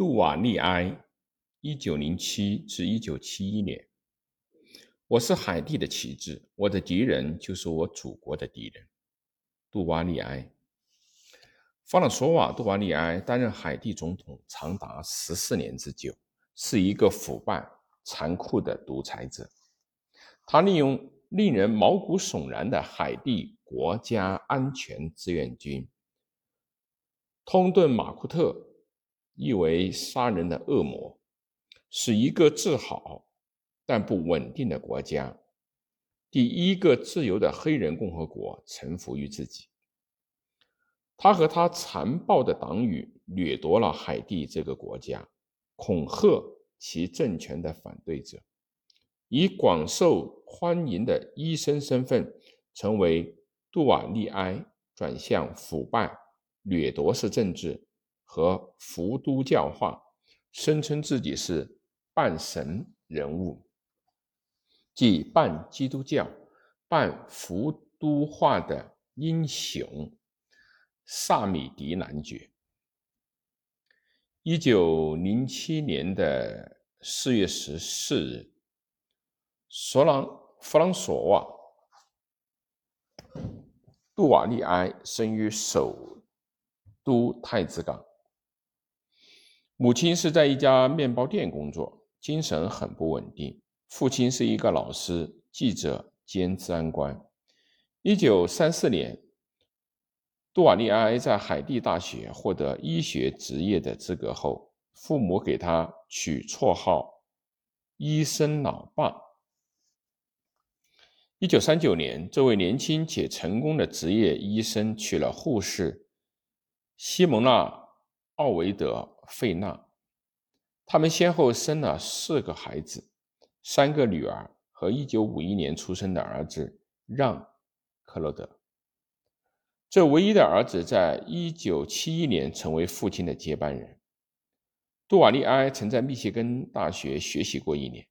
杜瓦利埃，一九零七至一九七一年。我是海地的旗帜，我的敌人就是我祖国的敌人。杜瓦利埃，法朗索瓦·杜瓦利埃担任海地总统长达十四年之久，是一个腐败、残酷的独裁者。他利用令人毛骨悚然的海地国家安全志愿军——通顿马库特。意为杀人的恶魔，是一个自豪但不稳定的国家，第一个自由的黑人共和国臣服于自己。他和他残暴的党羽掠夺了海地这个国家，恐吓其政权的反对者，以广受欢迎的医生身份，成为杜瓦利埃转向腐败掠夺式政治。和伏都教化，声称自己是半神人物，即半基督教、半伏都化的英雄萨米迪男爵。一九零七年的四月十四日，索朗弗朗索瓦杜瓦利埃生于首都太子港。母亲是在一家面包店工作，精神很不稳定。父亲是一个老师、记者兼治安官。一九三四年，杜瓦利埃在海地大学获得医学职业的资格后，父母给他取绰号“医生老爸”。一九三九年，这位年轻且成功的职业医生娶了护士西蒙娜·奥维德。费娜，他们先后生了四个孩子，三个女儿和一九五一年出生的儿子让·克洛德。这唯一的儿子在一九七一年成为父亲的接班人。杜瓦利埃曾在密歇根大学学习过一年，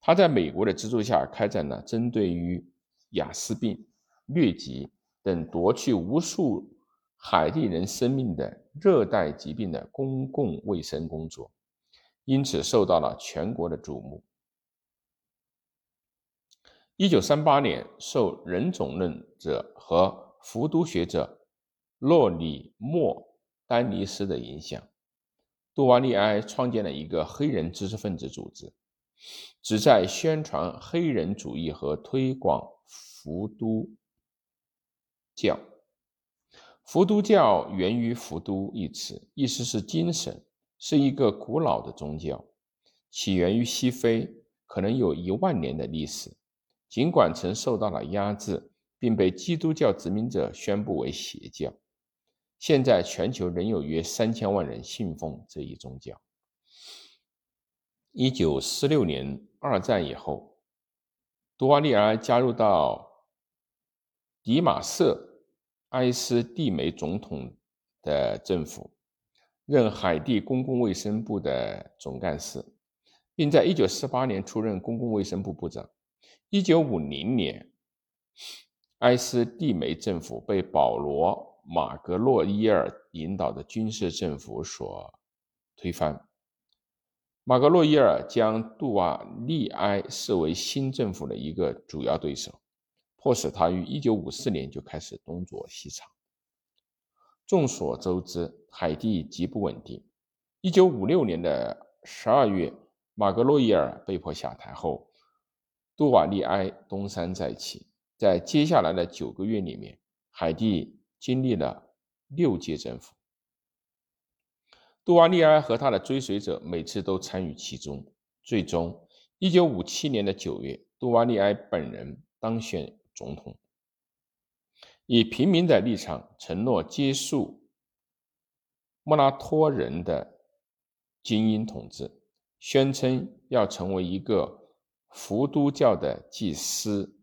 他在美国的资助下开展了针对于雅思病、疟疾等夺去无数。海地人生命的热带疾病的公共卫生工作，因此受到了全国的瞩目。一九三八年，受人种论者和福都学者洛里莫丹尼斯的影响，杜瓦利埃创建了一个黑人知识分子组织，旨在宣传黑人主义和推广福都教。伏都教源于“伏都”一词，意思是精神，是一个古老的宗教，起源于西非，可能有一万年的历史。尽管曾受到了压制，并被基督教殖民者宣布为邪教，现在全球仍有约三千万人信奉这一宗教。一九四六年二战以后，杜瓦利埃加入到迪马瑟。埃斯蒂梅总统的政府任海地公共卫生部的总干事，并在1948年出任公共卫生部部长。1950年，埃斯蒂梅政府被保罗·马格洛伊尔领导的军事政府所推翻。马格洛伊尔将杜瓦利埃视为新政府的一个主要对手。迫使他于1954年就开始东躲西藏。众所周知，海地极不稳定。1956年的12月，马格洛伊尔被迫下台后，杜瓦利埃东山再起。在接下来的九个月里面，海地经历了六届政府。杜瓦利埃和他的追随者每次都参与其中。最终，1957年的9月，杜瓦利埃本人当选。总统以平民的立场承诺结束莫拉托人的精英统治，宣称要成为一个伏都教的祭司。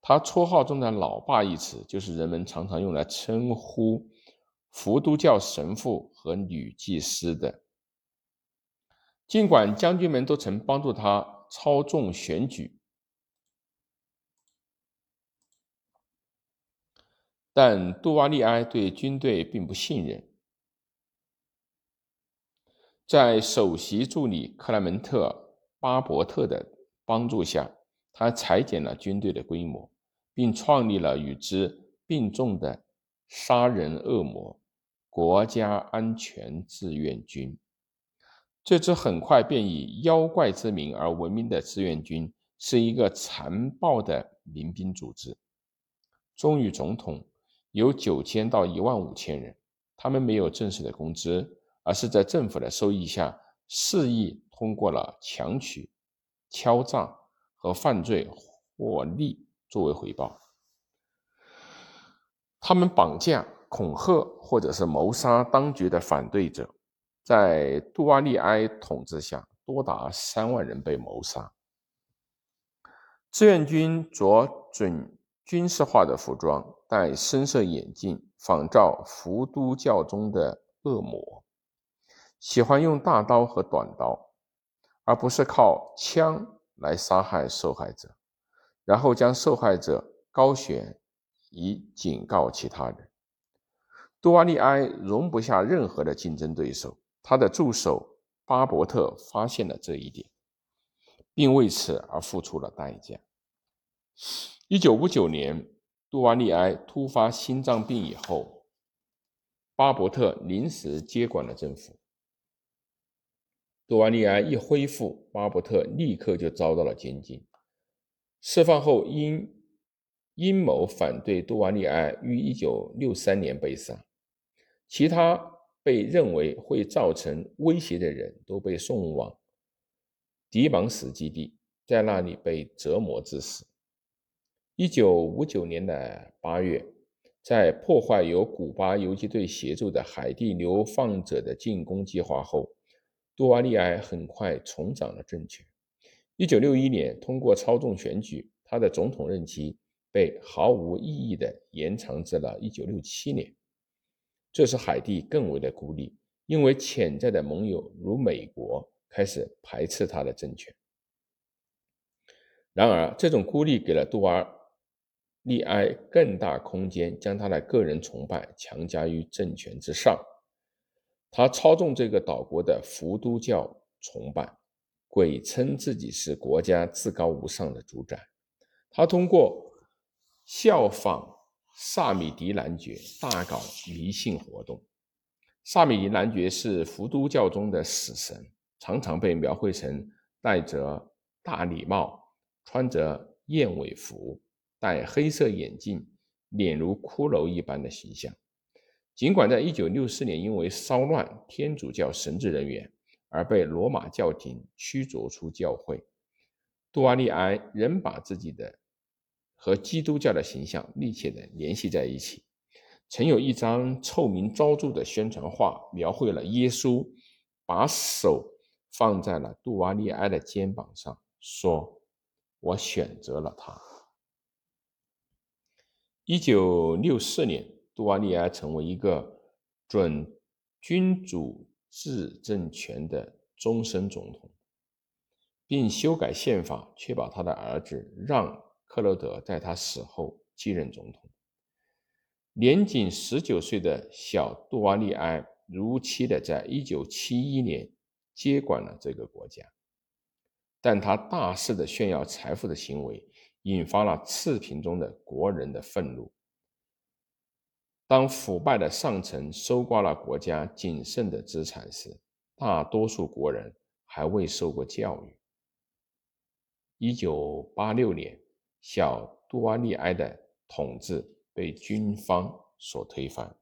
他绰号中的“老爸”一词，就是人们常常用来称呼伏都教神父和女祭司的。尽管将军们都曾帮助他操纵选举。但杜瓦利埃对军队并不信任。在首席助理克莱门特·巴伯特的帮助下，他裁减了军队的规模，并创立了与之并重的杀人恶魔——国家安全志愿军。这支很快便以妖怪之名而闻名的志愿军，是一个残暴的民兵组织。忠于总统有九千到一万五千人，他们没有正式的工资，而是在政府的收益下肆意通过了强取、敲诈和犯罪获利作为回报。他们绑架、恐吓或者是谋杀当局的反对者。在杜瓦利埃统治下，多达三万人被谋杀。志愿军着准。军事化的服装，戴深色眼镜，仿照伏都教中的恶魔，喜欢用大刀和短刀，而不是靠枪来杀害受害者，然后将受害者高悬以警告其他人。杜瓦利埃容不下任何的竞争对手，他的助手巴伯特发现了这一点，并为此而付出了代价。一九五九年，杜瓦利埃突发心脏病以后，巴伯特临时接管了政府。杜瓦利埃一恢复，巴伯特立刻就遭到了监禁。释放后，因阴谋反对杜瓦利埃，于一九六三年被杀。其他被认为会造成威胁的人都被送往迪芒斯基地，在那里被折磨致死。一九五九年的八月，在破坏由古巴游击队协助的海地流放者的进攻计划后，杜瓦利埃很快重掌了政权。一九六一年，通过操纵选举，他的总统任期被毫无意义地延长至了一九六七年。这使海地更为的孤立，因为潜在的盟友如美国开始排斥他的政权。然而，这种孤立给了杜瓦尔。利埃更大空间，将他的个人崇拜强加于政权之上。他操纵这个岛国的伏都教崇拜，鬼称自己是国家至高无上的主宰。他通过效仿萨米迪男爵，大搞迷信活动。萨米迪男爵是伏都教中的死神，常常被描绘成戴着大礼帽、穿着燕尾服。戴黑色眼镜、脸如骷髅一般的形象。尽管在1964年因为骚乱天主教神职人员而被罗马教廷驱逐出教会，杜瓦利埃仍把自己的和基督教的形象密切地联系在一起。曾有一张臭名昭著的宣传画，描绘了耶稣把手放在了杜瓦利埃的肩膀上，说：“我选择了他。”一九六四年，杜瓦利埃成为一个准君主制政权的终身总统，并修改宪法，确保他的儿子让·克洛德在他死后继任总统。年仅十九岁的小杜瓦利埃如期的在一九七一年接管了这个国家，但他大肆的炫耀财富的行为。引发了赤贫中的国人的愤怒。当腐败的上层搜刮了国家仅剩的资产时，大多数国人还未受过教育。一九八六年，小杜瓦利埃的统治被军方所推翻。